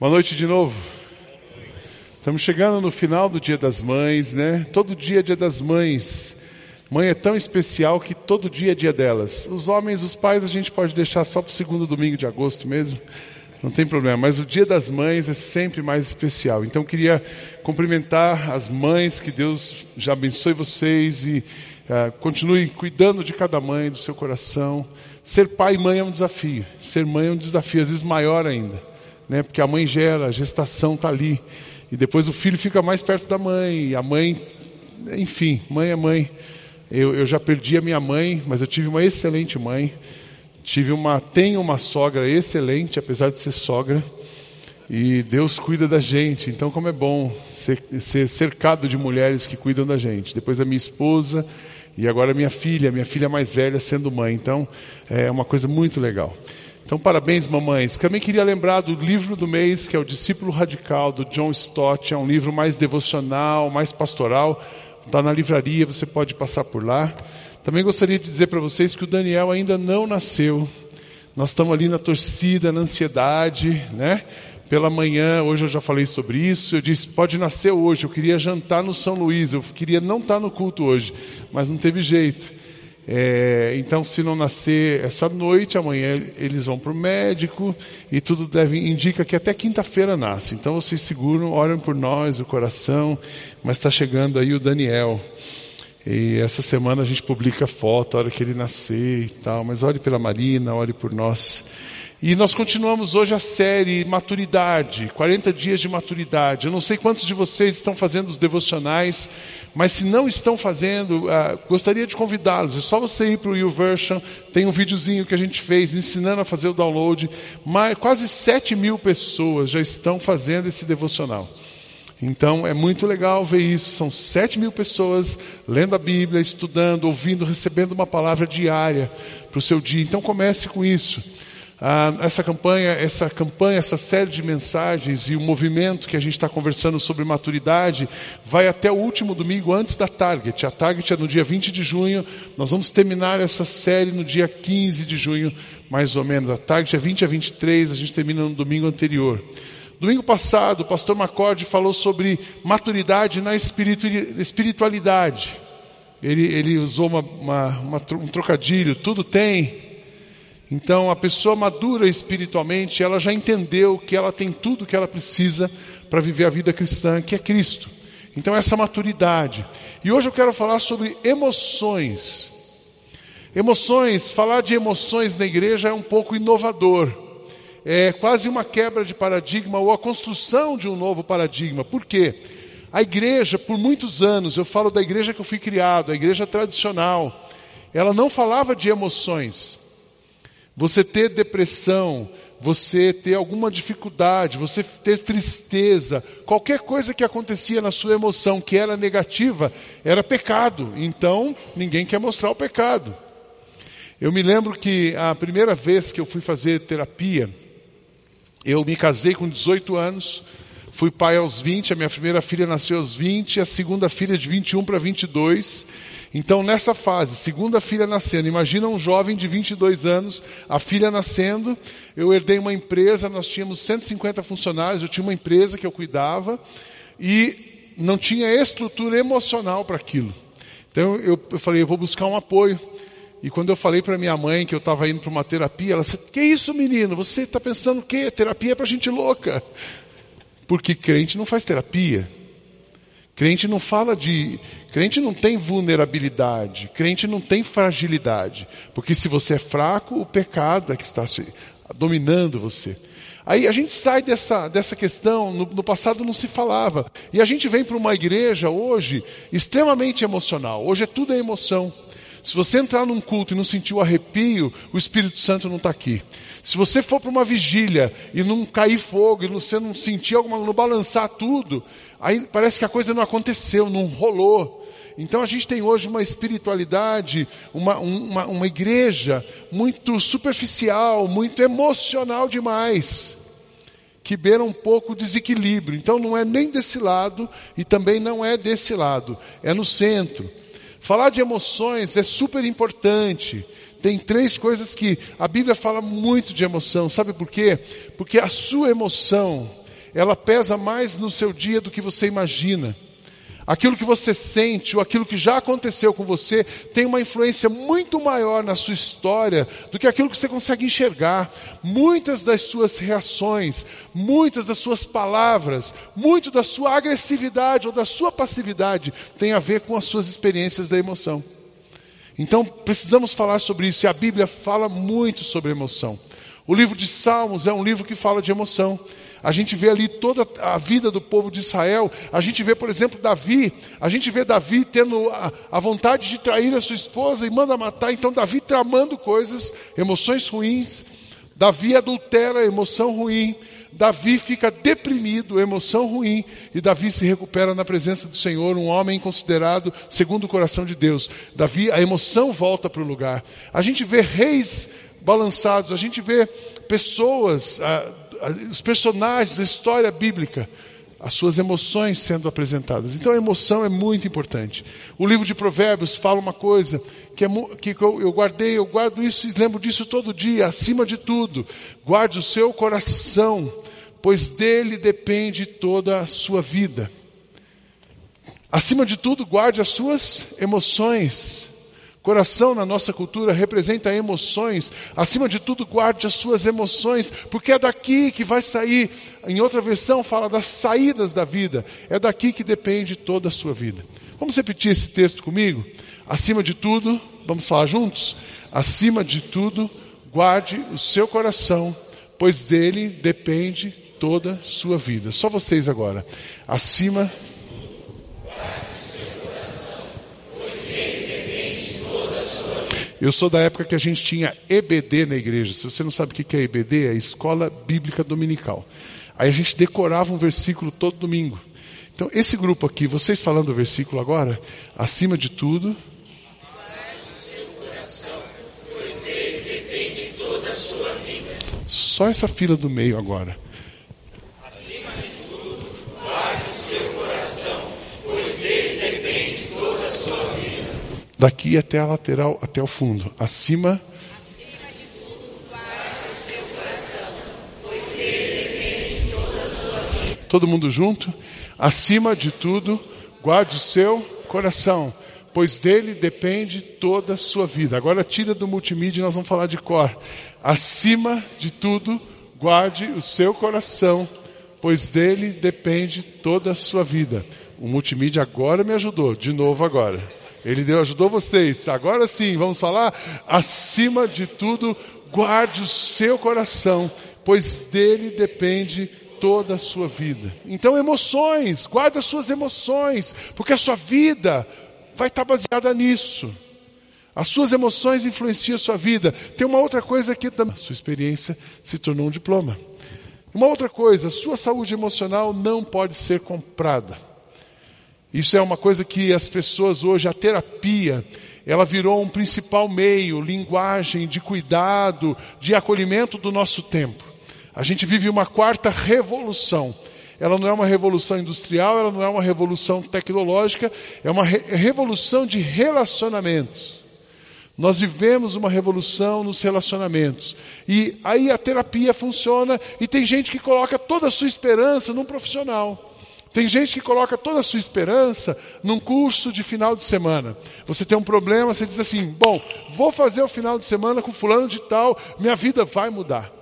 Boa noite de novo. Estamos chegando no final do Dia das Mães, né? Todo dia é Dia das Mães. Mãe é tão especial que todo dia é dia delas. Os homens, os pais, a gente pode deixar só para o segundo domingo de agosto mesmo. Não tem problema, mas o Dia das Mães é sempre mais especial. Então queria cumprimentar as mães, que Deus já abençoe vocês e uh, continue cuidando de cada mãe, do seu coração. Ser pai e mãe é um desafio. Ser mãe é um desafio, às vezes maior ainda né? Porque a mãe gera, a gestação está ali. E depois o filho fica mais perto da mãe. A mãe, enfim, mãe é mãe. Eu, eu já perdi a minha mãe, mas eu tive uma excelente mãe. Tive uma, tenho uma sogra excelente, apesar de ser sogra. E Deus cuida da gente. Então, como é bom ser, ser cercado de mulheres que cuidam da gente. Depois a minha esposa e agora a minha filha, minha filha mais velha sendo mãe. Então, é uma coisa muito legal. Então, parabéns, mamães. Também queria lembrar do livro do mês, que é o Discípulo Radical, do John Stott. É um livro mais devocional, mais pastoral. Está na livraria, você pode passar por lá. Também gostaria de dizer para vocês que o Daniel ainda não nasceu. Nós estamos ali na torcida, na ansiedade, né? Pela manhã, hoje eu já falei sobre isso. Eu disse: pode nascer hoje. Eu queria jantar no São Luís. Eu queria não estar no culto hoje, mas não teve jeito. É, então, se não nascer essa noite, amanhã eles vão para o médico e tudo deve indica que até quinta-feira nasce. Então, vocês seguram, orem por nós, o coração. Mas está chegando aí o Daniel. E essa semana a gente publica foto, a hora que ele nascer e tal. Mas ore pela Marina, ore por nós. E nós continuamos hoje a série Maturidade, 40 dias de maturidade. Eu não sei quantos de vocês estão fazendo os devocionais, mas se não estão fazendo, uh, gostaria de convidá-los. É só você ir para o YouVersion, tem um videozinho que a gente fez ensinando a fazer o download. Mais, quase 7 mil pessoas já estão fazendo esse devocional. Então é muito legal ver isso. São 7 mil pessoas lendo a Bíblia, estudando, ouvindo, recebendo uma palavra diária para o seu dia. Então comece com isso. Ah, essa campanha, essa campanha, essa série de mensagens e o movimento que a gente está conversando sobre maturidade vai até o último domingo antes da Target. A Target é no dia 20 de junho. Nós vamos terminar essa série no dia 15 de junho, mais ou menos. A Target é 20 a 23, a gente termina no domingo anterior. Domingo passado, o pastor Macorde falou sobre maturidade na espiritualidade. Ele, ele usou uma, uma, uma, um trocadilho, tudo tem então, a pessoa madura espiritualmente, ela já entendeu que ela tem tudo que ela precisa para viver a vida cristã, que é Cristo. Então, essa maturidade. E hoje eu quero falar sobre emoções. Emoções, falar de emoções na igreja é um pouco inovador. É quase uma quebra de paradigma ou a construção de um novo paradigma. Por quê? A igreja, por muitos anos, eu falo da igreja que eu fui criado, a igreja tradicional, ela não falava de emoções. Você ter depressão, você ter alguma dificuldade, você ter tristeza, qualquer coisa que acontecia na sua emoção que era negativa, era pecado. Então, ninguém quer mostrar o pecado. Eu me lembro que a primeira vez que eu fui fazer terapia, eu me casei com 18 anos, fui pai aos 20, a minha primeira filha nasceu aos 20, a segunda filha de 21 para 22. Então, nessa fase, segunda filha nascendo, imagina um jovem de 22 anos, a filha nascendo, eu herdei uma empresa, nós tínhamos 150 funcionários, eu tinha uma empresa que eu cuidava e não tinha estrutura emocional para aquilo. Então, eu, eu falei, eu vou buscar um apoio. E quando eu falei para minha mãe que eu estava indo para uma terapia, ela disse: Que isso, menino? Você está pensando o quê? Terapia é para gente louca. Porque crente não faz terapia. Crente não fala de. Crente não tem vulnerabilidade. Crente não tem fragilidade. Porque se você é fraco, o pecado é que está dominando você. Aí a gente sai dessa, dessa questão, no, no passado não se falava. E a gente vem para uma igreja hoje extremamente emocional. Hoje é tudo é emoção. Se você entrar num culto e não sentir o arrepio, o Espírito Santo não está aqui. Se você for para uma vigília e não cair fogo, e você não sentir alguma, não balançar tudo, aí parece que a coisa não aconteceu, não rolou. Então a gente tem hoje uma espiritualidade, uma, uma, uma igreja muito superficial, muito emocional demais, que beira um pouco o desequilíbrio. Então não é nem desse lado e também não é desse lado, é no centro. Falar de emoções é super importante. Tem três coisas que a Bíblia fala muito de emoção. Sabe por quê? Porque a sua emoção, ela pesa mais no seu dia do que você imagina. Aquilo que você sente ou aquilo que já aconteceu com você tem uma influência muito maior na sua história do que aquilo que você consegue enxergar. Muitas das suas reações, muitas das suas palavras, muito da sua agressividade ou da sua passividade tem a ver com as suas experiências da emoção. Então precisamos falar sobre isso e a Bíblia fala muito sobre emoção. O livro de Salmos é um livro que fala de emoção. A gente vê ali toda a vida do povo de Israel. A gente vê, por exemplo, Davi. A gente vê Davi tendo a, a vontade de trair a sua esposa e manda matar. Então, Davi tramando coisas, emoções ruins. Davi adultera, emoção ruim. Davi fica deprimido, emoção ruim, e Davi se recupera na presença do Senhor, um homem considerado segundo o coração de Deus. Davi, a emoção volta para o lugar. A gente vê reis balançados, a gente vê pessoas, ah, os personagens, a história bíblica, as suas emoções sendo apresentadas. Então a emoção é muito importante. O livro de Provérbios fala uma coisa que, é, que eu guardei, eu guardo isso e lembro disso todo dia, acima de tudo. Guarde o seu coração, pois dele depende toda a sua vida. Acima de tudo, guarde as suas emoções. Coração na nossa cultura representa emoções. Acima de tudo, guarde as suas emoções, porque é daqui que vai sair. Em outra versão, fala das saídas da vida. É daqui que depende toda a sua vida. Vamos repetir esse texto comigo? Acima de tudo, vamos falar juntos? Acima de tudo, guarde o seu coração, pois dele depende toda a sua vida. Só vocês agora. Acima Eu sou da época que a gente tinha EBD na igreja. Se você não sabe o que é EBD, é Escola Bíblica Dominical. Aí a gente decorava um versículo todo domingo. Então, esse grupo aqui, vocês falando o versículo agora, acima de tudo. Só essa fila do meio agora. Daqui até a lateral, até o fundo, acima. de tudo, coração. Todo mundo junto? Acima de tudo, guarde o seu coração, pois dele depende toda a sua vida. Agora tira do multimídia e nós vamos falar de cor. Acima de tudo, guarde o seu coração, pois dele depende toda a sua vida. O multimídia agora me ajudou, de novo agora. Ele deu, ajudou vocês. Agora sim, vamos falar? Acima de tudo, guarde o seu coração, pois dele depende toda a sua vida. Então, emoções, guarde as suas emoções, porque a sua vida vai estar baseada nisso. As suas emoções influenciam a sua vida. Tem uma outra coisa que também. Sua experiência se tornou um diploma. Uma outra coisa, sua saúde emocional não pode ser comprada. Isso é uma coisa que as pessoas hoje, a terapia, ela virou um principal meio, linguagem de cuidado, de acolhimento do nosso tempo. A gente vive uma quarta revolução. Ela não é uma revolução industrial, ela não é uma revolução tecnológica, é uma re revolução de relacionamentos. Nós vivemos uma revolução nos relacionamentos. E aí a terapia funciona e tem gente que coloca toda a sua esperança num profissional. Tem gente que coloca toda a sua esperança num curso de final de semana. Você tem um problema, você diz assim: bom, vou fazer o final de semana com fulano de tal, minha vida vai mudar.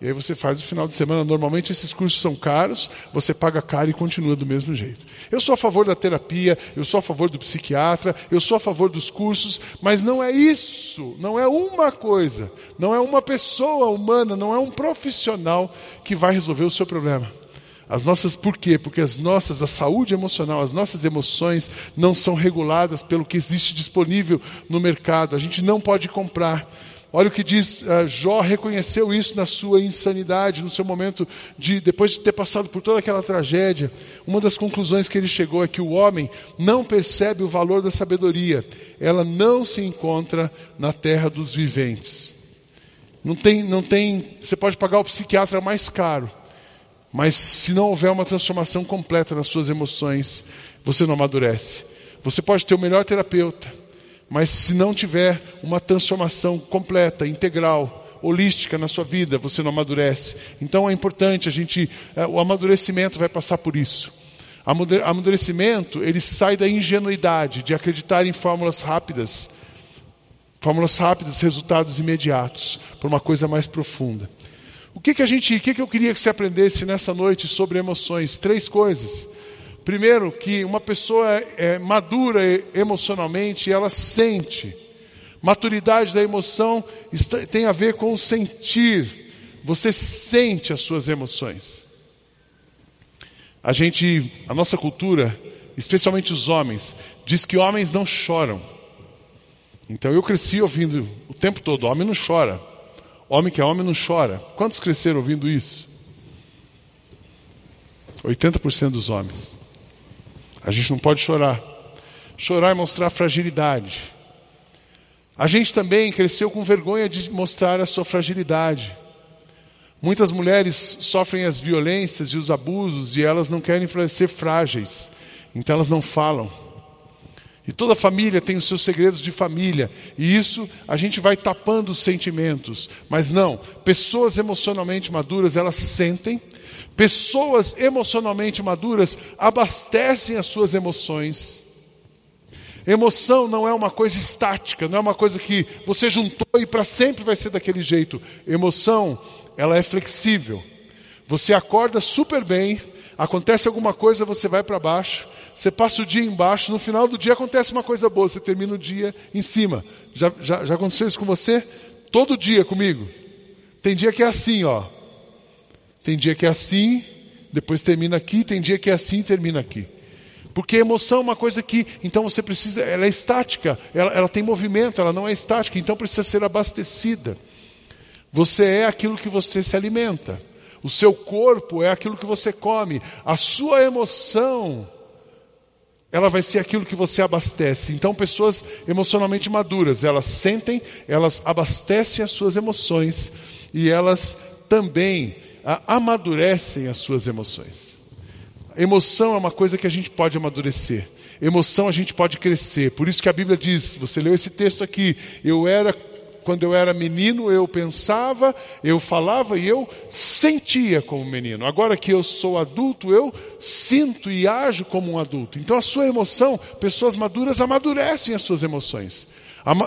E aí você faz o final de semana. Normalmente esses cursos são caros, você paga caro e continua do mesmo jeito. Eu sou a favor da terapia, eu sou a favor do psiquiatra, eu sou a favor dos cursos, mas não é isso, não é uma coisa, não é uma pessoa humana, não é um profissional que vai resolver o seu problema. As nossas, por quê? Porque as nossas, a saúde emocional, as nossas emoções não são reguladas pelo que existe disponível no mercado. A gente não pode comprar. Olha o que diz, uh, Jó reconheceu isso na sua insanidade, no seu momento de, depois de ter passado por toda aquela tragédia. Uma das conclusões que ele chegou é que o homem não percebe o valor da sabedoria. Ela não se encontra na terra dos viventes. Não tem, não tem, você pode pagar o psiquiatra mais caro, mas se não houver uma transformação completa nas suas emoções, você não amadurece. Você pode ter o melhor terapeuta, mas se não tiver uma transformação completa, integral, holística na sua vida, você não amadurece. Então é importante a gente, é, o amadurecimento vai passar por isso. Amadurecimento, ele sai da ingenuidade de acreditar em fórmulas rápidas, fórmulas rápidas, resultados imediatos, por uma coisa mais profunda. O que, que a gente, o que, que eu queria que você aprendesse nessa noite sobre emoções? Três coisas. Primeiro, que uma pessoa é madura emocionalmente, ela sente. Maturidade da emoção tem a ver com sentir. Você sente as suas emoções. A gente, a nossa cultura, especialmente os homens, diz que homens não choram. Então eu cresci ouvindo o tempo todo: homem não chora. Homem que é homem não chora. Quantos cresceram ouvindo isso? 80% dos homens. A gente não pode chorar. Chorar é mostrar fragilidade. A gente também cresceu com vergonha de mostrar a sua fragilidade. Muitas mulheres sofrem as violências e os abusos e elas não querem ser frágeis, então elas não falam. E toda família tem os seus segredos de família, e isso a gente vai tapando os sentimentos. Mas não, pessoas emocionalmente maduras, elas sentem, Pessoas emocionalmente maduras abastecem as suas emoções. Emoção não é uma coisa estática, não é uma coisa que você juntou e para sempre vai ser daquele jeito. Emoção, ela é flexível. Você acorda super bem, acontece alguma coisa, você vai para baixo, você passa o dia embaixo, no final do dia acontece uma coisa boa, você termina o dia em cima. Já, já, já aconteceu isso com você? Todo dia comigo. Tem dia que é assim, ó. Tem dia que é assim, depois termina aqui, tem dia que é assim termina aqui. Porque a emoção é uma coisa que, então você precisa, ela é estática, ela, ela tem movimento, ela não é estática, então precisa ser abastecida. Você é aquilo que você se alimenta. O seu corpo é aquilo que você come. A sua emoção, ela vai ser aquilo que você abastece. Então, pessoas emocionalmente maduras, elas sentem, elas abastecem as suas emoções e elas também amadurecem as suas emoções. Emoção é uma coisa que a gente pode amadurecer. Emoção a gente pode crescer. Por isso que a Bíblia diz, você leu esse texto aqui, eu era quando eu era menino, eu pensava, eu falava e eu sentia como menino. Agora que eu sou adulto, eu sinto e ajo como um adulto. Então a sua emoção, pessoas maduras amadurecem as suas emoções.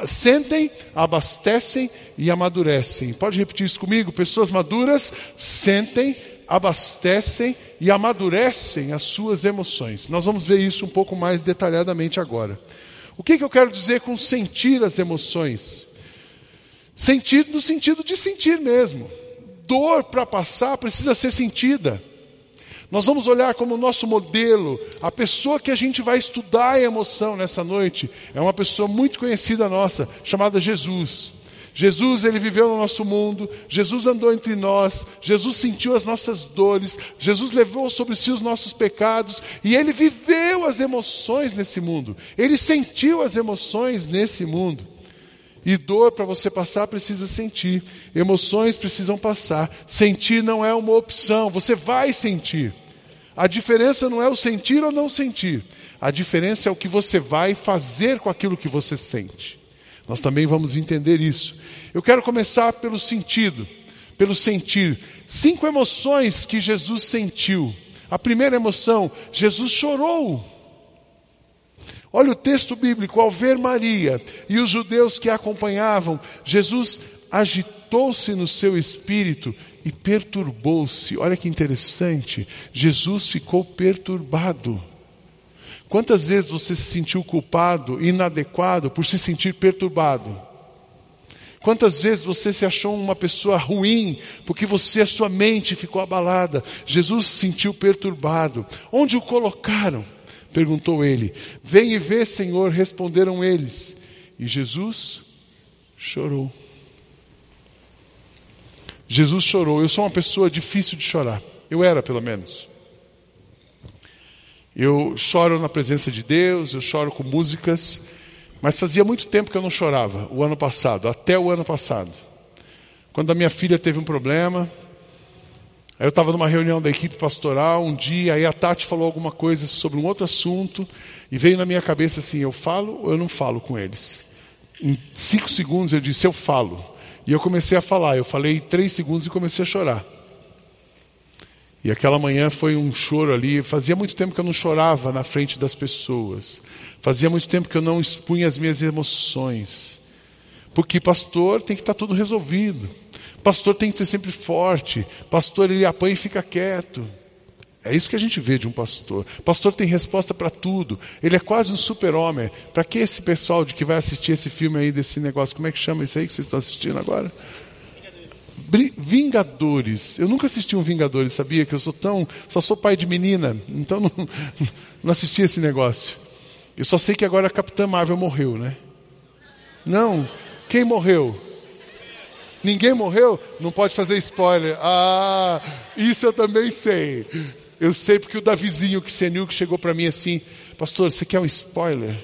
Sentem, abastecem e amadurecem. Pode repetir isso comigo? Pessoas maduras sentem, abastecem e amadurecem as suas emoções. Nós vamos ver isso um pouco mais detalhadamente agora. O que, que eu quero dizer com sentir as emoções? Sentir no sentido de sentir mesmo. Dor para passar precisa ser sentida. Nós vamos olhar como nosso modelo, a pessoa que a gente vai estudar a emoção nessa noite, é uma pessoa muito conhecida nossa, chamada Jesus. Jesus, ele viveu no nosso mundo, Jesus andou entre nós, Jesus sentiu as nossas dores, Jesus levou sobre si os nossos pecados e ele viveu as emoções nesse mundo. Ele sentiu as emoções nesse mundo. E dor para você passar precisa sentir, emoções precisam passar. Sentir não é uma opção, você vai sentir. A diferença não é o sentir ou não sentir, a diferença é o que você vai fazer com aquilo que você sente. Nós também vamos entender isso. Eu quero começar pelo sentido, pelo sentir. Cinco emoções que Jesus sentiu. A primeira emoção, Jesus chorou. Olha o texto bíblico, ao ver Maria e os judeus que a acompanhavam, Jesus agitou-se no seu espírito e perturbou-se. Olha que interessante. Jesus ficou perturbado. Quantas vezes você se sentiu culpado, inadequado por se sentir perturbado? Quantas vezes você se achou uma pessoa ruim porque você, a sua mente ficou abalada? Jesus se sentiu perturbado. Onde o colocaram? Perguntou ele. Vem e vê, Senhor, responderam eles. E Jesus chorou. Jesus chorou. Eu sou uma pessoa difícil de chorar. Eu era, pelo menos. Eu choro na presença de Deus, eu choro com músicas, mas fazia muito tempo que eu não chorava, o ano passado, até o ano passado. Quando a minha filha teve um problema, aí eu estava numa reunião da equipe pastoral um dia, aí a Tati falou alguma coisa sobre um outro assunto, e veio na minha cabeça assim: eu falo ou eu não falo com eles? Em cinco segundos eu disse: eu falo. E eu comecei a falar. Eu falei três segundos e comecei a chorar. E aquela manhã foi um choro ali. Fazia muito tempo que eu não chorava na frente das pessoas. Fazia muito tempo que eu não expunha as minhas emoções. Porque pastor tem que estar tudo resolvido. Pastor tem que ser sempre forte. Pastor ele apanha e fica quieto. É isso que a gente vê de um pastor. Pastor tem resposta para tudo. Ele é quase um super-homem. Para que esse pessoal de que vai assistir esse filme aí desse negócio? Como é que chama isso aí que vocês estão assistindo agora? Vingadores. Eu nunca assisti um Vingadores, sabia? Que eu sou tão. Só sou pai de menina, então não, não assisti esse negócio. Eu só sei que agora a Capitã Marvel morreu, né? Não. Quem morreu? Ninguém morreu? Não pode fazer spoiler. Ah, isso eu também sei. Eu sei porque o Davizinho que senil que chegou para mim assim, pastor, você quer um spoiler?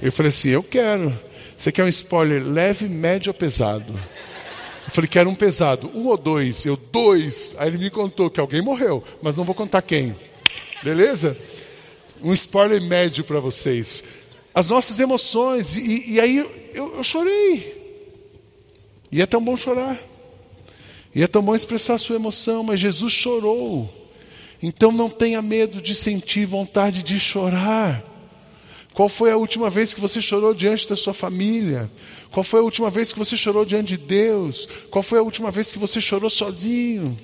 Eu falei assim, eu quero. Você quer um spoiler leve, médio ou pesado? Eu falei, quero um pesado. Um ou dois? Eu, dois. Aí ele me contou que alguém morreu, mas não vou contar quem. Beleza? Um spoiler médio para vocês. As nossas emoções. E, e aí eu, eu chorei. E é tão bom chorar. E é tão bom expressar a sua emoção, mas Jesus chorou. Então não tenha medo de sentir vontade de chorar. Qual foi a última vez que você chorou diante da sua família? Qual foi a última vez que você chorou diante de Deus? Qual foi a última vez que você chorou sozinho?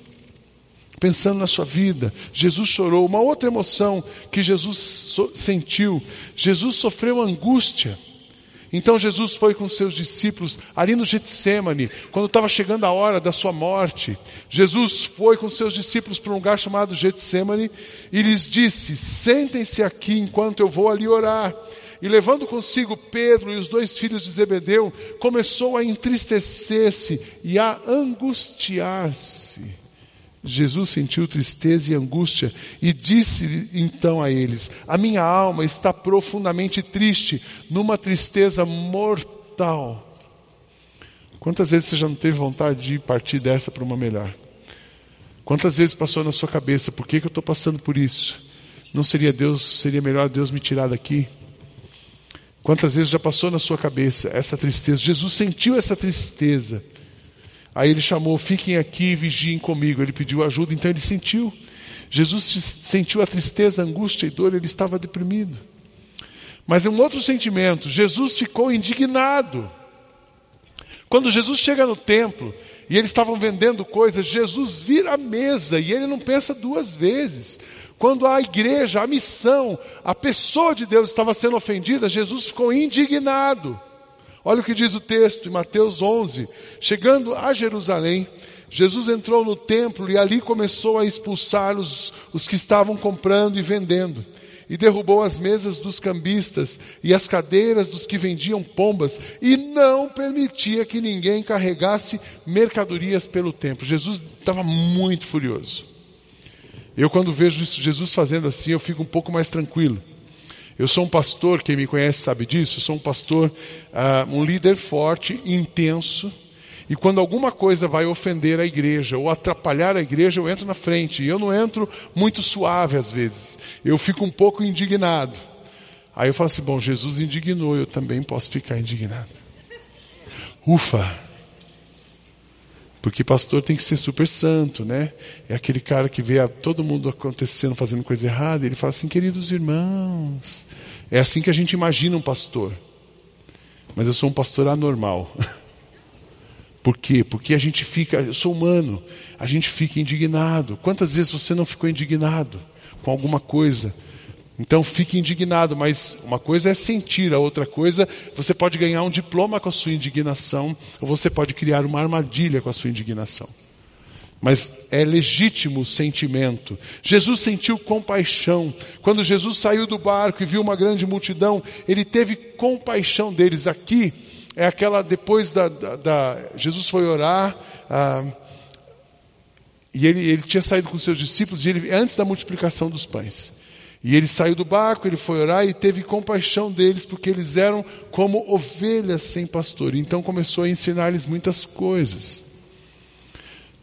Pensando na sua vida, Jesus chorou. Uma outra emoção que Jesus so sentiu, Jesus sofreu angústia. Então Jesus foi com seus discípulos ali no Getsemane, quando estava chegando a hora da sua morte. Jesus foi com seus discípulos para um lugar chamado Getsemane e lhes disse: Sentem-se aqui enquanto eu vou ali orar. E levando consigo Pedro e os dois filhos de Zebedeu, começou a entristecer-se e a angustiar-se. Jesus sentiu tristeza e angústia e disse então a eles: A minha alma está profundamente triste, numa tristeza mortal. Quantas vezes você já não teve vontade de partir dessa para uma melhor? Quantas vezes passou na sua cabeça, por que, que eu estou passando por isso? Não seria Deus, seria melhor Deus me tirar daqui? Quantas vezes já passou na sua cabeça essa tristeza? Jesus sentiu essa tristeza. Aí ele chamou, fiquem aqui e vigiem comigo. Ele pediu ajuda, então ele sentiu. Jesus sentiu a tristeza, a angústia e dor, ele estava deprimido. Mas um outro sentimento, Jesus ficou indignado. Quando Jesus chega no templo e eles estavam vendendo coisas, Jesus vira a mesa e ele não pensa duas vezes. Quando a igreja, a missão, a pessoa de Deus estava sendo ofendida, Jesus ficou indignado. Olha o que diz o texto em Mateus 11. Chegando a Jerusalém, Jesus entrou no templo e ali começou a expulsar os, os que estavam comprando e vendendo. E derrubou as mesas dos cambistas e as cadeiras dos que vendiam pombas, e não permitia que ninguém carregasse mercadorias pelo templo. Jesus estava muito furioso. Eu, quando vejo Jesus fazendo assim, eu fico um pouco mais tranquilo. Eu sou um pastor, quem me conhece sabe disso, eu sou um pastor, uh, um líder forte, intenso, e quando alguma coisa vai ofender a igreja ou atrapalhar a igreja, eu entro na frente. E eu não entro muito suave às vezes. Eu fico um pouco indignado. Aí eu falo assim: bom, Jesus indignou, eu também posso ficar indignado. Ufa! Porque pastor tem que ser super santo, né? É aquele cara que vê todo mundo acontecendo, fazendo coisa errada, e ele fala assim: queridos irmãos, é assim que a gente imagina um pastor. Mas eu sou um pastor anormal. Por quê? Porque a gente fica, eu sou humano, a gente fica indignado. Quantas vezes você não ficou indignado com alguma coisa? Então fique indignado, mas uma coisa é sentir, a outra coisa, você pode ganhar um diploma com a sua indignação, ou você pode criar uma armadilha com a sua indignação. Mas é legítimo o sentimento. Jesus sentiu compaixão. Quando Jesus saiu do barco e viu uma grande multidão, ele teve compaixão deles. Aqui é aquela, depois da. da, da Jesus foi orar, ah, e ele, ele tinha saído com seus discípulos, ele, antes da multiplicação dos pães. E ele saiu do barco, ele foi orar e teve compaixão deles, porque eles eram como ovelhas sem pastor. Então começou a ensinar-lhes muitas coisas.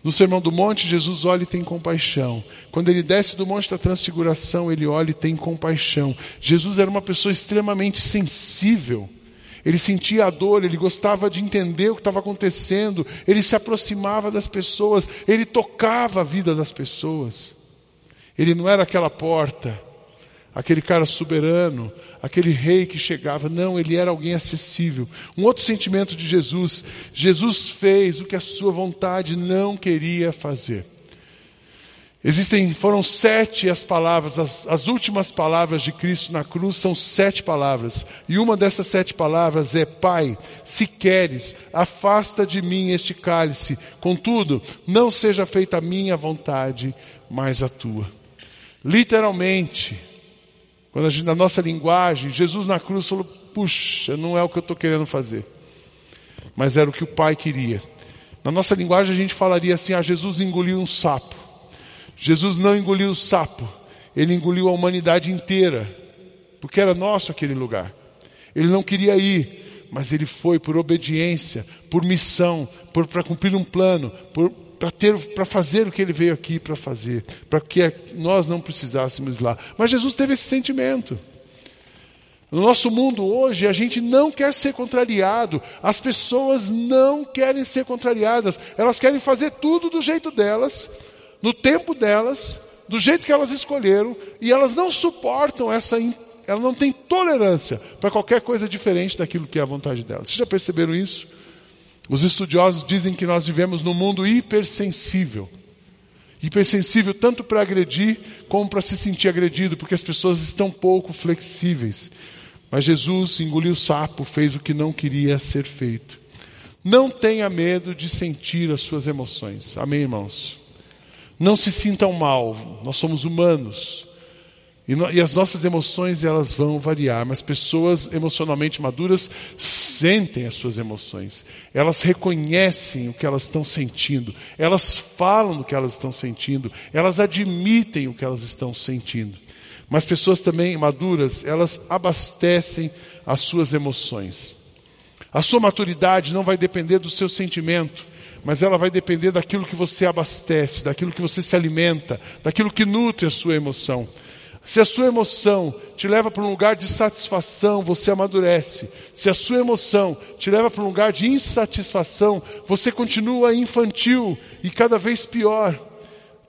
No Sermão do Monte, Jesus olha e tem compaixão. Quando ele desce do Monte da Transfiguração, ele olha e tem compaixão. Jesus era uma pessoa extremamente sensível. Ele sentia a dor, ele gostava de entender o que estava acontecendo, ele se aproximava das pessoas, ele tocava a vida das pessoas. Ele não era aquela porta, aquele cara soberano, aquele rei que chegava. Não, ele era alguém acessível. Um outro sentimento de Jesus: Jesus fez o que a sua vontade não queria fazer. Existem, foram sete as palavras, as, as, últimas palavras de Cristo na cruz são sete palavras. E uma dessas sete palavras é: Pai, se queres, afasta de mim este cálice. Contudo, não seja feita a minha vontade, mas a tua. Literalmente, quando gente, na nossa linguagem, Jesus na cruz falou: Puxa, não é o que eu estou querendo fazer, mas era o que o Pai queria. Na nossa linguagem, a gente falaria assim: Ah, Jesus engoliu um sapo. Jesus não engoliu o sapo, ele engoliu a humanidade inteira, porque era nosso aquele lugar. Ele não queria ir, mas ele foi por obediência, por missão, para cumprir um plano, para ter, para fazer o que ele veio aqui para fazer, para que nós não precisássemos lá. Mas Jesus teve esse sentimento. No nosso mundo hoje, a gente não quer ser contrariado, as pessoas não querem ser contrariadas, elas querem fazer tudo do jeito delas, no tempo delas, do jeito que elas escolheram, e elas não suportam essa, elas não têm tolerância para qualquer coisa diferente daquilo que é a vontade delas. Vocês já perceberam isso? Os estudiosos dizem que nós vivemos num mundo hipersensível. Hipersensível tanto para agredir como para se sentir agredido, porque as pessoas estão pouco flexíveis. Mas Jesus engoliu o sapo, fez o que não queria ser feito. Não tenha medo de sentir as suas emoções. Amém, irmãos? Não se sintam mal, nós somos humanos. E, no, e, as nossas emoções elas vão variar, mas pessoas emocionalmente maduras sentem as suas emoções. Elas reconhecem o que elas estão sentindo. Elas falam do que elas estão sentindo. Elas admitem o que elas estão sentindo. Mas pessoas também maduras, elas abastecem as suas emoções. A sua maturidade não vai depender do seu sentimento mas ela vai depender daquilo que você abastece, daquilo que você se alimenta, daquilo que nutre a sua emoção. Se a sua emoção te leva para um lugar de satisfação, você amadurece. Se a sua emoção te leva para um lugar de insatisfação, você continua infantil e cada vez pior.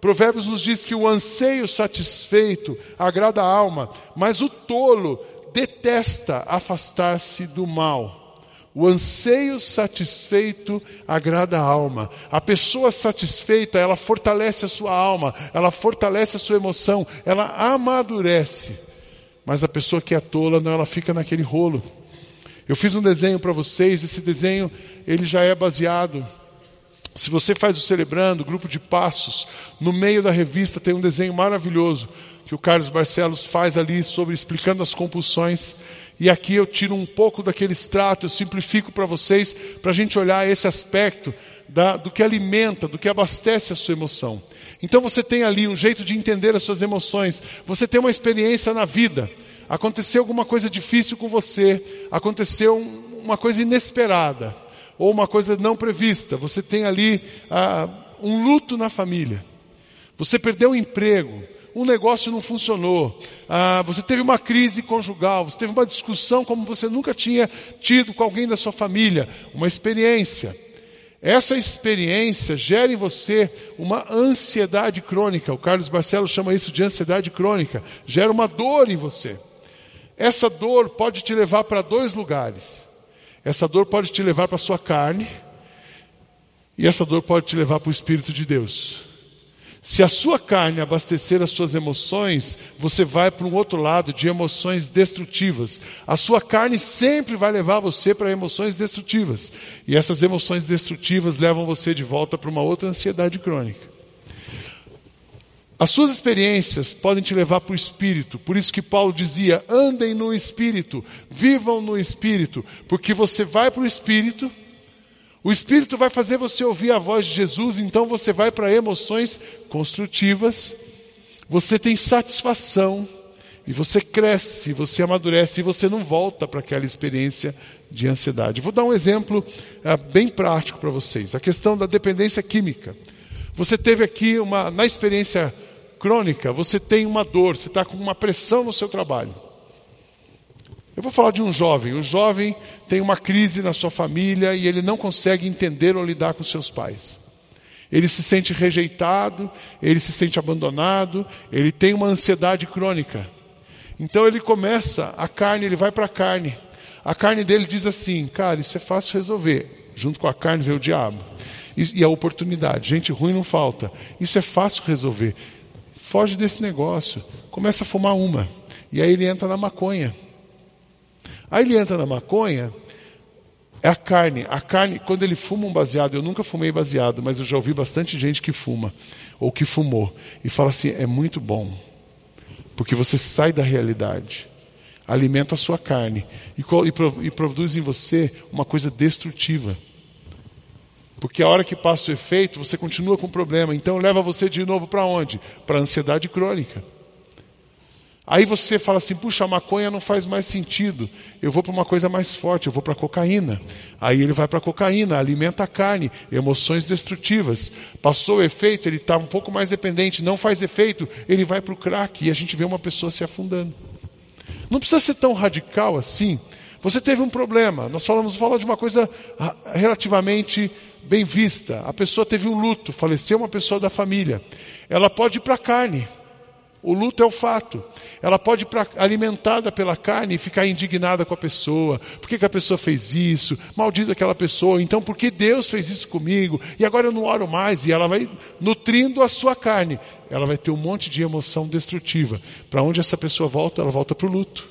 Provérbios nos diz que o anseio satisfeito agrada a alma, mas o tolo detesta afastar-se do mal. O anseio satisfeito agrada a alma. A pessoa satisfeita, ela fortalece a sua alma, ela fortalece a sua emoção, ela amadurece. Mas a pessoa que é tola, não, ela fica naquele rolo. Eu fiz um desenho para vocês, esse desenho ele já é baseado. Se você faz o celebrando, grupo de passos, no meio da revista tem um desenho maravilhoso que o Carlos Barcelos faz ali sobre explicando as compulsões. E aqui eu tiro um pouco daquele extrato, eu simplifico para vocês, para a gente olhar esse aspecto da, do que alimenta, do que abastece a sua emoção. Então você tem ali um jeito de entender as suas emoções, você tem uma experiência na vida, aconteceu alguma coisa difícil com você, aconteceu uma coisa inesperada, ou uma coisa não prevista, você tem ali ah, um luto na família, você perdeu o emprego, um negócio não funcionou, ah, você teve uma crise conjugal, você teve uma discussão como você nunca tinha tido com alguém da sua família, uma experiência. Essa experiência gera em você uma ansiedade crônica. O Carlos Barcelos chama isso de ansiedade crônica. Gera uma dor em você. Essa dor pode te levar para dois lugares. Essa dor pode te levar para a sua carne. E essa dor pode te levar para o Espírito de Deus. Se a sua carne abastecer as suas emoções, você vai para um outro lado de emoções destrutivas. A sua carne sempre vai levar você para emoções destrutivas. E essas emoções destrutivas levam você de volta para uma outra ansiedade crônica. As suas experiências podem te levar para o espírito, por isso que Paulo dizia: andem no espírito, vivam no espírito, porque você vai para o espírito o Espírito vai fazer você ouvir a voz de Jesus, então você vai para emoções construtivas, você tem satisfação, e você cresce, você amadurece e você não volta para aquela experiência de ansiedade. Vou dar um exemplo é, bem prático para vocês: a questão da dependência química. Você teve aqui uma, na experiência crônica, você tem uma dor, você está com uma pressão no seu trabalho. Eu vou falar de um jovem. O jovem tem uma crise na sua família e ele não consegue entender ou lidar com seus pais. Ele se sente rejeitado, ele se sente abandonado, ele tem uma ansiedade crônica. Então ele começa, a carne, ele vai para a carne. A carne dele diz assim: cara, isso é fácil resolver. Junto com a carne vem o diabo. E, e a oportunidade. Gente ruim não falta. Isso é fácil resolver. Foge desse negócio. Começa a fumar uma. E aí ele entra na maconha. Aí ele entra na maconha, é a carne. A carne, quando ele fuma um baseado, eu nunca fumei baseado, mas eu já ouvi bastante gente que fuma, ou que fumou, e fala assim: é muito bom, porque você sai da realidade, alimenta a sua carne, e, e, produz em você uma coisa destrutiva. Porque a hora que passa o efeito, você continua com o problema. Então leva você de novo para onde? Para a ansiedade crônica. Aí você fala assim: puxa, a maconha não faz mais sentido. Eu vou para uma coisa mais forte, eu vou para cocaína. Aí ele vai para cocaína, alimenta a carne, emoções destrutivas. Passou o efeito, ele está um pouco mais dependente, não faz efeito, ele vai para o crack e a gente vê uma pessoa se afundando. Não precisa ser tão radical assim. Você teve um problema, nós falamos fala de uma coisa relativamente bem vista. A pessoa teve um luto, faleceu uma pessoa da família. Ela pode ir para a carne. O luto é o fato. Ela pode ir alimentada pela carne e ficar indignada com a pessoa. Por que, que a pessoa fez isso? Maldita aquela pessoa. Então, por que Deus fez isso comigo? E agora eu não oro mais. E ela vai nutrindo a sua carne. Ela vai ter um monte de emoção destrutiva. Para onde essa pessoa volta? Ela volta para o luto.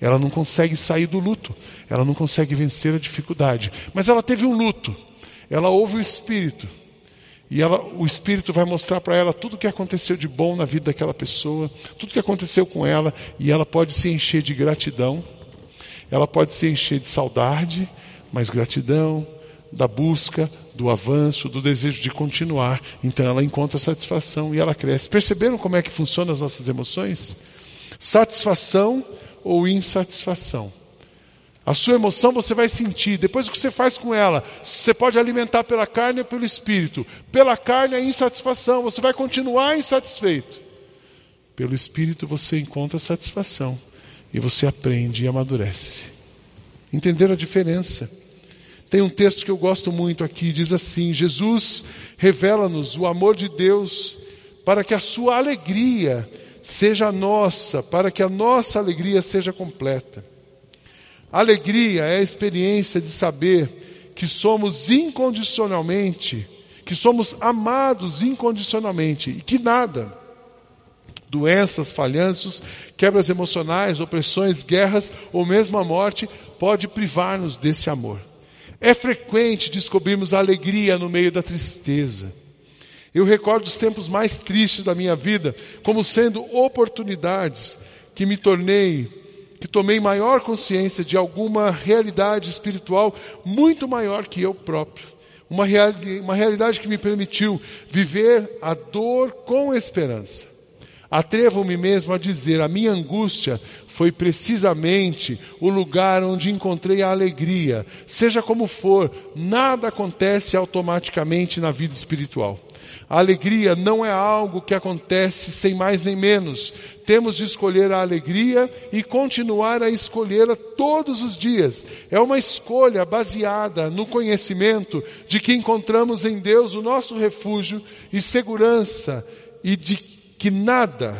Ela não consegue sair do luto. Ela não consegue vencer a dificuldade. Mas ela teve um luto. Ela ouve o Espírito. E ela, o Espírito vai mostrar para ela tudo o que aconteceu de bom na vida daquela pessoa, tudo o que aconteceu com ela, e ela pode se encher de gratidão, ela pode se encher de saudade, mas gratidão, da busca, do avanço, do desejo de continuar. Então ela encontra satisfação e ela cresce. Perceberam como é que funcionam as nossas emoções? Satisfação ou insatisfação. A sua emoção você vai sentir. Depois o que você faz com ela? Você pode alimentar pela carne ou pelo espírito. Pela carne é insatisfação, você vai continuar insatisfeito. Pelo espírito você encontra satisfação e você aprende e amadurece. Entenderam a diferença? Tem um texto que eu gosto muito aqui, diz assim: Jesus revela-nos o amor de Deus para que a sua alegria seja nossa, para que a nossa alegria seja completa. Alegria é a experiência de saber que somos incondicionalmente, que somos amados incondicionalmente e que nada, doenças, falhanços, quebras emocionais, opressões, guerras ou mesmo a morte pode privar-nos desse amor. É frequente descobrirmos a alegria no meio da tristeza. Eu recordo os tempos mais tristes da minha vida como sendo oportunidades que me tornei que tomei maior consciência de alguma realidade espiritual muito maior que eu próprio. Uma, real, uma realidade que me permitiu viver a dor com esperança. Atrevo-me mesmo a dizer: a minha angústia foi precisamente o lugar onde encontrei a alegria. Seja como for, nada acontece automaticamente na vida espiritual. A alegria não é algo que acontece sem mais nem menos. Temos de escolher a alegria e continuar a escolhê-la todos os dias. É uma escolha baseada no conhecimento de que encontramos em Deus o nosso refúgio e segurança e de que nada,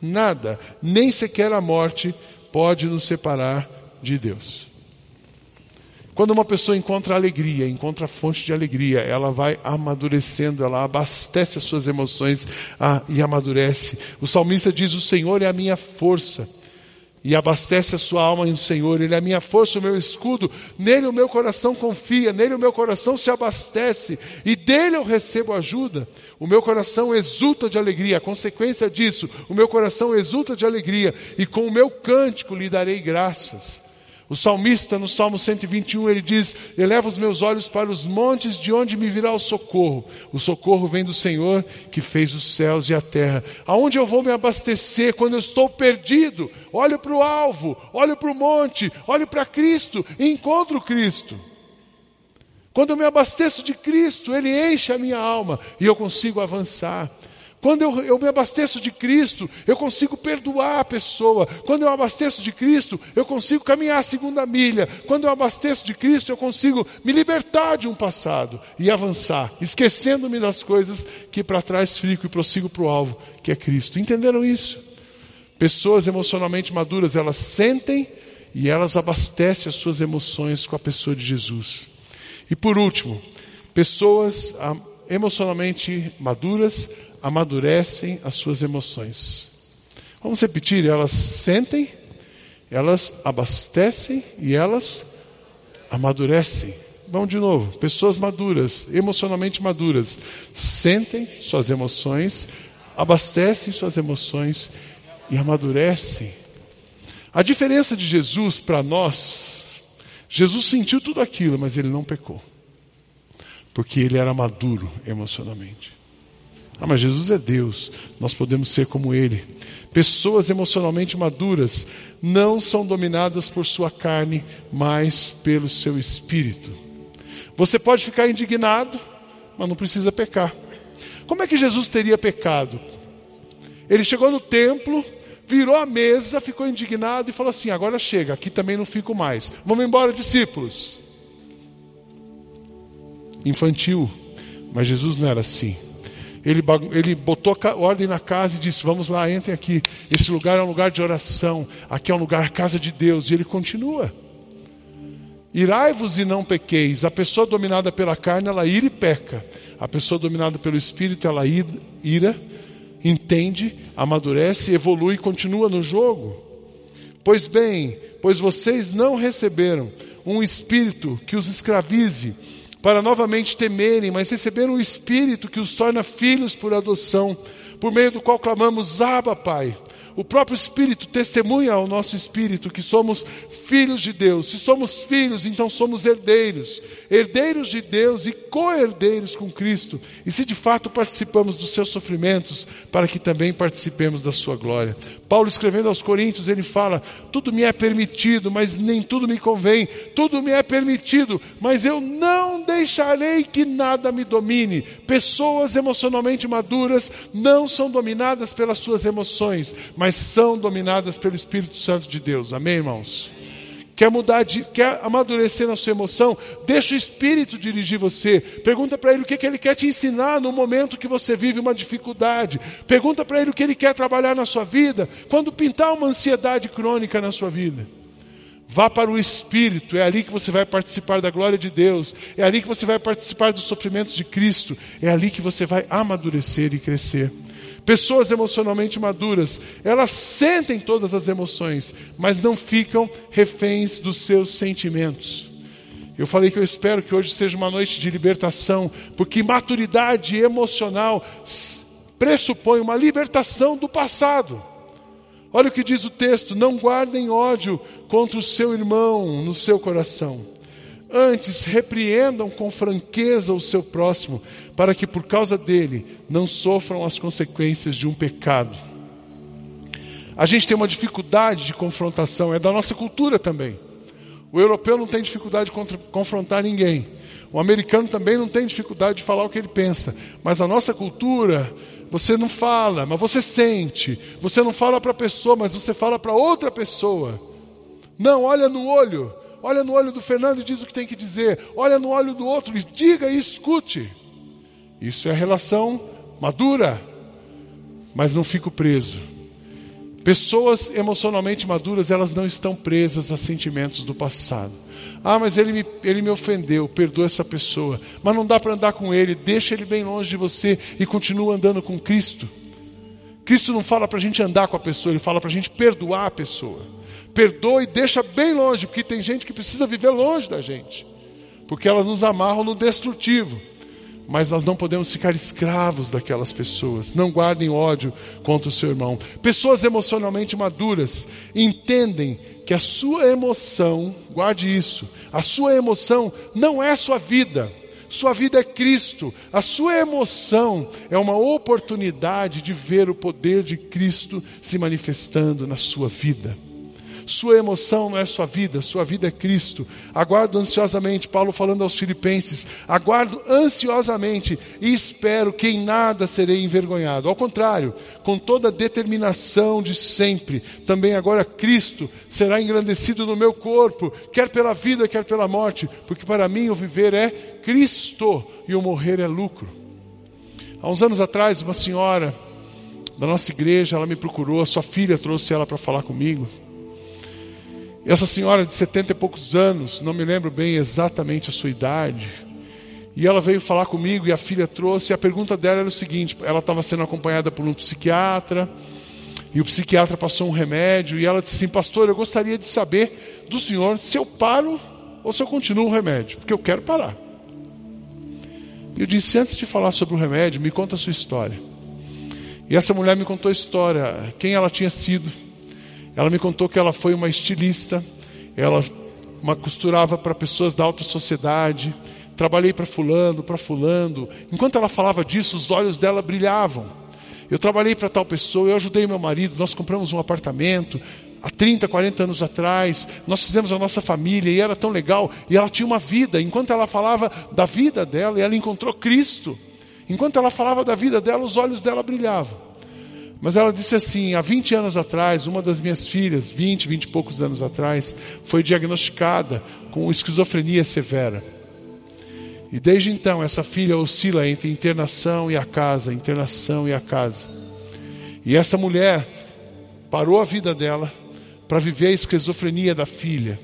nada, nem sequer a morte, pode nos separar de Deus. Quando uma pessoa encontra alegria, encontra fonte de alegria, ela vai amadurecendo, ela abastece as suas emoções ah, e amadurece. O salmista diz: O Senhor é a minha força. E abastece a sua alma no Senhor, Ele é a minha força, o meu escudo, nele o meu coração confia, nele o meu coração se abastece, e dele eu recebo ajuda. O meu coração exulta de alegria, a consequência disso, o meu coração exulta de alegria, e com o meu cântico lhe darei graças. O salmista, no Salmo 121, ele diz: Eleva os meus olhos para os montes, de onde me virá o socorro. O socorro vem do Senhor que fez os céus e a terra. Aonde eu vou me abastecer quando eu estou perdido? Olho para o alvo, olho para o monte, olho para Cristo e encontro Cristo. Quando eu me abasteço de Cristo, Ele enche a minha alma e eu consigo avançar. Quando eu, eu, me abasteço de Cristo, eu consigo perdoar a pessoa. Quando eu abasteço de Cristo, eu consigo caminhar a segunda milha. Quando eu abasteço de Cristo, eu consigo me libertar de um passado e avançar, esquecendo-me das coisas que para trás fico e prossigo para o alvo, que é Cristo. Entenderam isso? Pessoas emocionalmente maduras, elas sentem e elas abastecem as suas emoções com a pessoa de Jesus. E por último, pessoas ah, emocionalmente maduras amadurecem as suas emoções. Vamos repetir: elas sentem, elas abastecem e elas amadurecem. Vamos de novo. Pessoas maduras, emocionalmente maduras, sentem suas emoções, abastecem suas emoções e amadurecem. A diferença de Jesus para nós, Jesus sentiu tudo aquilo, mas ele não pecou. Porque ele era maduro emocionalmente. Ah, mas Jesus é Deus, nós podemos ser como Ele. Pessoas emocionalmente maduras não são dominadas por sua carne, mas pelo seu espírito. Você pode ficar indignado, mas não precisa pecar. Como é que Jesus teria pecado? Ele chegou no templo, virou a mesa, ficou indignado e falou assim: agora chega, aqui também não fico mais. Vamos embora, discípulos. Infantil, mas Jesus não era assim. Ele, ele botou ordem na casa e disse: Vamos lá, entrem aqui. Esse lugar é um lugar de oração. Aqui é um lugar, casa de Deus. E ele continua. Irai-vos e não pequeis. A pessoa dominada pela carne, ela ira e peca. A pessoa dominada pelo espírito, ela ira, entende, amadurece, evolui e continua no jogo. Pois bem, pois vocês não receberam um espírito que os escravize para novamente temerem, mas receberam o Espírito que os torna filhos por adoção, por meio do qual clamamos, Abba, Pai. O próprio Espírito testemunha ao nosso espírito que somos filhos de Deus. Se somos filhos, então somos herdeiros, herdeiros de Deus e co-herdeiros com Cristo. E se de fato participamos dos seus sofrimentos, para que também participemos da sua glória. Paulo escrevendo aos Coríntios, ele fala: tudo me é permitido, mas nem tudo me convém. Tudo me é permitido, mas eu não deixarei que nada me domine. Pessoas emocionalmente maduras não são dominadas pelas suas emoções, mas são dominadas pelo Espírito Santo de Deus. Amém, irmãos? Quer mudar, de, quer amadurecer na sua emoção? Deixa o Espírito dirigir você. Pergunta para Ele o que, que Ele quer te ensinar no momento que você vive uma dificuldade. Pergunta para Ele o que Ele quer trabalhar na sua vida quando pintar uma ansiedade crônica na sua vida. Vá para o Espírito, é ali que você vai participar da glória de Deus, é ali que você vai participar dos sofrimentos de Cristo, é ali que você vai amadurecer e crescer. Pessoas emocionalmente maduras, elas sentem todas as emoções, mas não ficam reféns dos seus sentimentos. Eu falei que eu espero que hoje seja uma noite de libertação, porque maturidade emocional pressupõe uma libertação do passado. Olha o que diz o texto: não guardem ódio contra o seu irmão no seu coração. Antes, repreendam com franqueza o seu próximo, para que por causa dele não sofram as consequências de um pecado. A gente tem uma dificuldade de confrontação, é da nossa cultura também. O europeu não tem dificuldade de confrontar ninguém. O americano também não tem dificuldade de falar o que ele pensa. Mas a nossa cultura, você não fala, mas você sente. Você não fala para a pessoa, mas você fala para outra pessoa. Não, olha no olho olha no olho do Fernando e diz o que tem que dizer, olha no olho do outro e diga e escute. Isso é relação madura, mas não fico preso. Pessoas emocionalmente maduras, elas não estão presas a sentimentos do passado. Ah, mas ele me, ele me ofendeu, perdoa essa pessoa. Mas não dá para andar com ele, deixa ele bem longe de você e continua andando com Cristo. Cristo não fala para a gente andar com a pessoa, ele fala para a gente perdoar a pessoa perdoa e deixa bem longe, porque tem gente que precisa viver longe da gente, porque elas nos amarram no destrutivo. Mas nós não podemos ficar escravos daquelas pessoas. Não guardem ódio contra o seu irmão. Pessoas emocionalmente maduras entendem que a sua emoção, guarde isso, a sua emoção não é sua vida. Sua vida é Cristo. A sua emoção é uma oportunidade de ver o poder de Cristo se manifestando na sua vida. Sua emoção não é sua vida, sua vida é Cristo. Aguardo ansiosamente, Paulo falando aos Filipenses, aguardo ansiosamente e espero que em nada serei envergonhado. Ao contrário, com toda a determinação de sempre, também agora Cristo será engrandecido no meu corpo, quer pela vida, quer pela morte, porque para mim o viver é Cristo e o morrer é lucro. Há uns anos atrás, uma senhora da nossa igreja, ela me procurou, a sua filha trouxe ela para falar comigo. Essa senhora de setenta e poucos anos, não me lembro bem exatamente a sua idade, e ela veio falar comigo e a filha trouxe, e a pergunta dela era o seguinte: ela estava sendo acompanhada por um psiquiatra, e o psiquiatra passou um remédio, e ela disse assim: Pastor, eu gostaria de saber do senhor se eu paro ou se eu continuo o remédio, porque eu quero parar. E eu disse: Antes de falar sobre o remédio, me conta a sua história. E essa mulher me contou a história, quem ela tinha sido. Ela me contou que ela foi uma estilista, ela uma costurava para pessoas da alta sociedade. Trabalhei para fulano, para fulano. Enquanto ela falava disso, os olhos dela brilhavam. Eu trabalhei para tal pessoa, eu ajudei meu marido, nós compramos um apartamento há 30, 40 anos atrás, nós fizemos a nossa família e era tão legal, e ela tinha uma vida. Enquanto ela falava da vida dela, ela encontrou Cristo. Enquanto ela falava da vida dela, os olhos dela brilhavam. Mas ela disse assim: há 20 anos atrás, uma das minhas filhas, 20, 20 e poucos anos atrás, foi diagnosticada com esquizofrenia severa. E desde então, essa filha oscila entre internação e a casa, internação e a casa. E essa mulher parou a vida dela para viver a esquizofrenia da filha.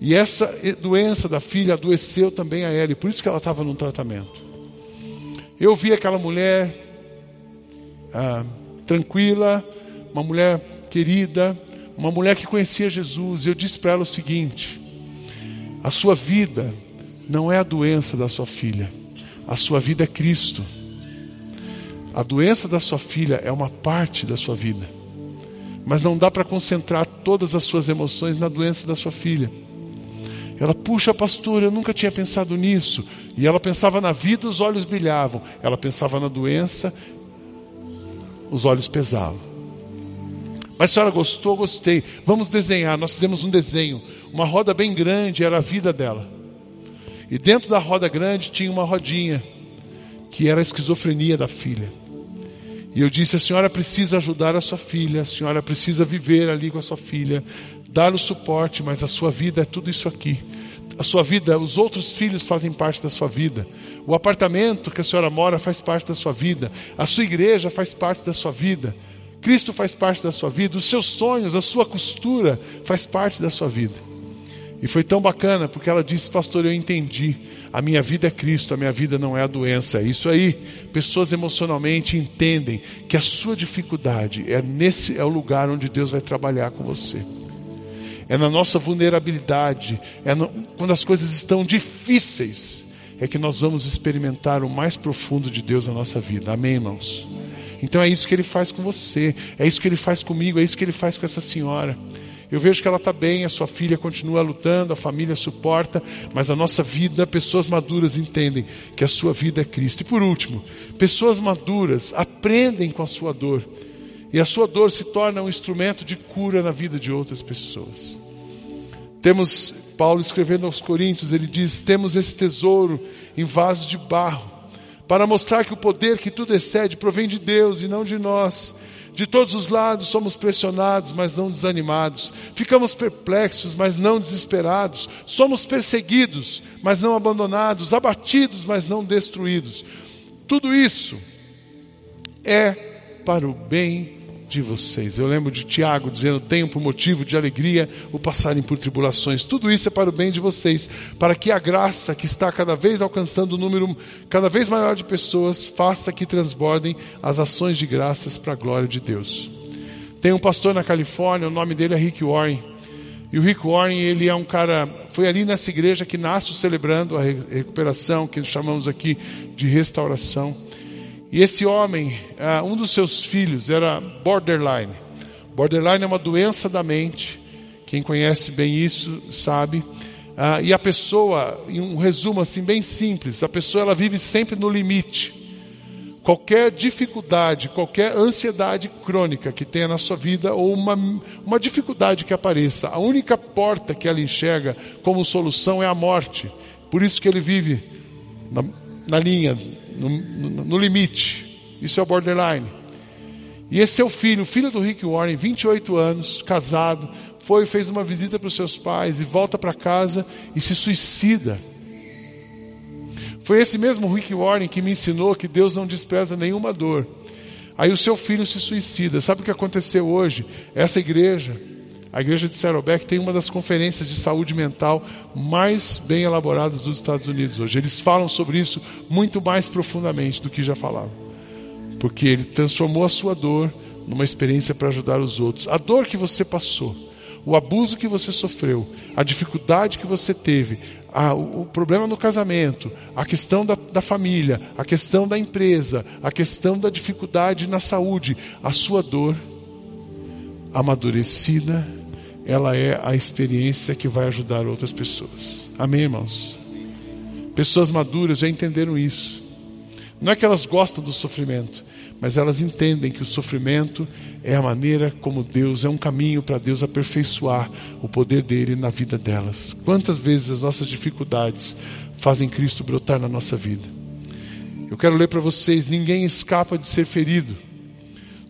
E essa doença da filha adoeceu também a ela, e por isso que ela estava num tratamento. Eu vi aquela mulher ah, tranquila, uma mulher querida, uma mulher que conhecia Jesus. E eu disse para ela o seguinte: a sua vida não é a doença da sua filha, a sua vida é Cristo. A doença da sua filha é uma parte da sua vida, mas não dá para concentrar todas as suas emoções na doença da sua filha. Ela, puxa, pastor, eu nunca tinha pensado nisso. E ela pensava na vida, os olhos brilhavam. Ela pensava na doença, os olhos pesavam. Mas a senhora gostou? Gostei. Vamos desenhar. Nós fizemos um desenho. Uma roda bem grande era a vida dela. E dentro da roda grande tinha uma rodinha, que era a esquizofrenia da filha. E eu disse: a senhora precisa ajudar a sua filha, a senhora precisa viver ali com a sua filha, dar o suporte, mas a sua vida é tudo isso aqui. A sua vida, os outros filhos fazem parte da sua vida. O apartamento que a senhora mora faz parte da sua vida. A sua igreja faz parte da sua vida. Cristo faz parte da sua vida. Os seus sonhos, a sua costura faz parte da sua vida. E foi tão bacana porque ela disse, pastor, eu entendi. A minha vida é Cristo, a minha vida não é a doença. É isso aí. Pessoas emocionalmente entendem que a sua dificuldade é nesse é o lugar onde Deus vai trabalhar com você. É na nossa vulnerabilidade, é no, quando as coisas estão difíceis, é que nós vamos experimentar o mais profundo de Deus na nossa vida. Amém, irmãos? Então é isso que ele faz com você, é isso que ele faz comigo, é isso que ele faz com essa senhora. Eu vejo que ela está bem, a sua filha continua lutando, a família suporta, mas a nossa vida, pessoas maduras entendem que a sua vida é Cristo. E por último, pessoas maduras aprendem com a sua dor, e a sua dor se torna um instrumento de cura na vida de outras pessoas. Temos Paulo escrevendo aos Coríntios, ele diz: temos esse tesouro em vasos de barro, para mostrar que o poder que tudo excede provém de Deus e não de nós. De todos os lados somos pressionados, mas não desanimados. Ficamos perplexos, mas não desesperados. Somos perseguidos, mas não abandonados. Abatidos, mas não destruídos. Tudo isso é para o bem de vocês. Eu lembro de Tiago dizendo: tenham por motivo de alegria o passarem por tribulações. Tudo isso é para o bem de vocês, para que a graça que está cada vez alcançando um número cada vez maior de pessoas faça que transbordem as ações de graças para a glória de Deus. Tem um pastor na Califórnia, o nome dele é Rick Warren. E o Rick Warren, ele é um cara, foi ali nessa igreja que nasce celebrando a recuperação, que chamamos aqui de restauração. E esse homem, uh, um dos seus filhos era borderline. Borderline é uma doença da mente. Quem conhece bem isso sabe. Uh, e a pessoa, em um resumo assim bem simples, a pessoa ela vive sempre no limite. qualquer dificuldade, qualquer ansiedade crônica que tenha na sua vida ou uma, uma dificuldade que apareça, a única porta que ela enxerga como solução é a morte. Por isso que ele vive na, na linha, no, no, no limite. Isso é o borderline. E esse o filho, o filho do Rick Warren, 28 anos, casado, foi fez uma visita para os seus pais e volta para casa e se suicida. Foi esse mesmo Rick Warren que me ensinou que Deus não despreza nenhuma dor. Aí o seu filho se suicida. Sabe o que aconteceu hoje? Essa igreja, a igreja de Saddleback, tem uma das conferências de saúde mental mais bem elaboradas dos Estados Unidos hoje. Eles falam sobre isso muito mais profundamente do que já falavam. Porque ele transformou a sua dor numa experiência para ajudar os outros. A dor que você passou, o abuso que você sofreu, a dificuldade que você teve, a, o, o, problema no casamento, a questão da, da família, a questão da empresa, a questão da dificuldade na saúde, a sua dor amadurecida, ela é a experiência que vai ajudar outras pessoas. Amém, irmãos? Pessoas maduras já entenderam isso. Não é que elas gostam do sofrimento, mas elas entendem que o sofrimento é a maneira como Deus, é um caminho para Deus aperfeiçoar o poder dele na vida delas. Quantas vezes as nossas dificuldades fazem Cristo brotar na nossa vida? Eu quero ler para vocês: ninguém escapa de ser ferido.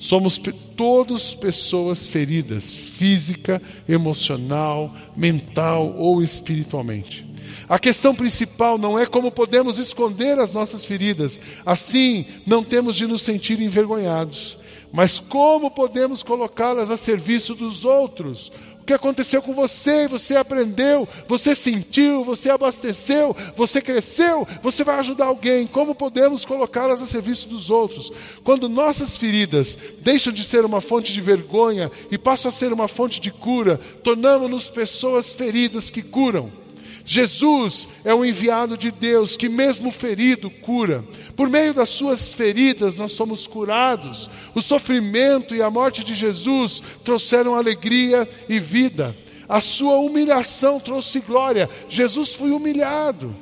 Somos todos pessoas feridas, física, emocional, mental ou espiritualmente. A questão principal não é como podemos esconder as nossas feridas, assim não temos de nos sentir envergonhados, mas como podemos colocá-las a serviço dos outros. O que aconteceu com você? Você aprendeu, você sentiu, você abasteceu, você cresceu, você vai ajudar alguém. Como podemos colocá-las a serviço dos outros? Quando nossas feridas deixam de ser uma fonte de vergonha e passam a ser uma fonte de cura, tornamos-nos pessoas feridas que curam. Jesus é o enviado de Deus que, mesmo ferido, cura. Por meio das suas feridas, nós somos curados. O sofrimento e a morte de Jesus trouxeram alegria e vida. A sua humilhação trouxe glória. Jesus foi humilhado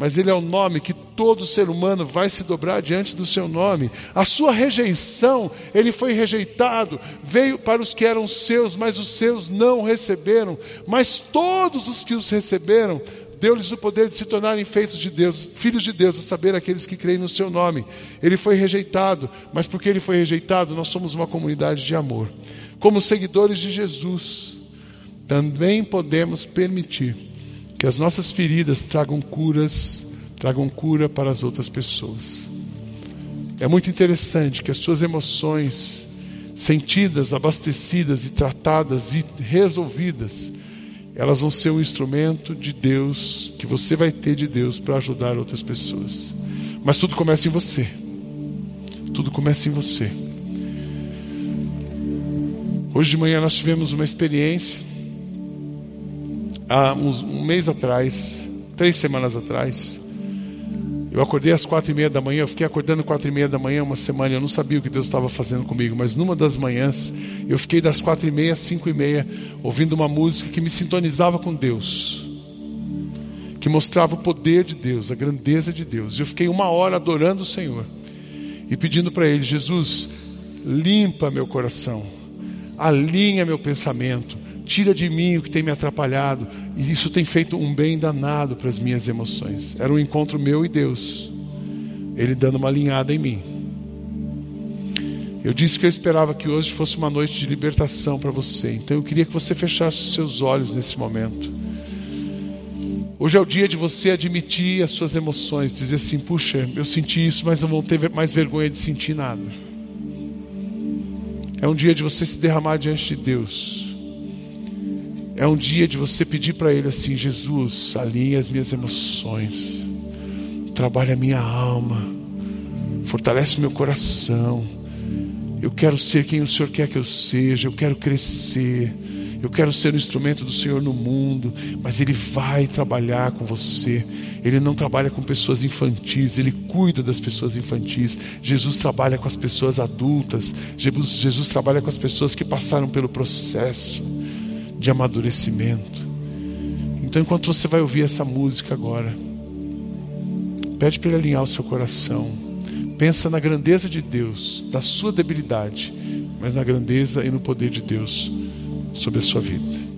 mas ele é o nome que todo ser humano vai se dobrar diante do seu nome. A sua rejeição, ele foi rejeitado, veio para os que eram seus, mas os seus não receberam. Mas todos os que os receberam, deu-lhes o poder de se tornarem feitos de Deus, filhos de Deus, a saber, aqueles que creem no seu nome. Ele foi rejeitado, mas porque ele foi rejeitado, nós somos uma comunidade de amor. Como seguidores de Jesus, também podemos permitir que as nossas feridas tragam curas, tragam cura para as outras pessoas. É muito interessante que as suas emoções, sentidas, abastecidas e tratadas e resolvidas, elas vão ser um instrumento de Deus, que você vai ter de Deus para ajudar outras pessoas. Mas tudo começa em você. Tudo começa em você. Hoje de manhã nós tivemos uma experiência há uns, um mês atrás, três semanas atrás, eu acordei às quatro e meia da manhã, eu fiquei acordando quatro e meia da manhã uma semana, eu não sabia o que Deus estava fazendo comigo, mas numa das manhãs, eu fiquei das quatro e meia às cinco e meia, ouvindo uma música que me sintonizava com Deus, que mostrava o poder de Deus, a grandeza de Deus. Eu fiquei uma hora adorando o Senhor e pedindo para Ele, Jesus, limpa meu coração, alinha meu pensamento, tira de mim o que tem me atrapalhado. E isso tem feito um bem danado para as minhas emoções. Era um encontro meu e Deus. Ele dando uma alinhada em mim. Eu disse que eu esperava que hoje fosse uma noite de libertação para você. Então eu queria que você fechasse os seus olhos nesse momento. Hoje é o dia de você admitir as suas emoções, dizer assim: puxa, eu senti isso, mas não vou ter mais vergonha de sentir nada. É um dia de você se derramar diante de Deus. É um dia de você pedir para Ele assim: Jesus, alinhe as minhas emoções, trabalhe a minha alma, fortalece meu coração. Eu quero ser quem o Senhor quer que eu seja, eu quero crescer. Eu quero ser o instrumento do Senhor no mundo, mas Ele vai trabalhar com você. Ele não trabalha com pessoas infantis, Ele cuida das pessoas infantis. Jesus trabalha com as pessoas adultas. Jesus, Jesus trabalha com as pessoas que passaram pelo processo de amadurecimento. Então, enquanto você vai ouvir essa música agora, pede para Ele alinhar o seu coração, Pensa na grandeza de Deus, da sua debilidade, mas na grandeza e no poder de Deus sobre a sua vida.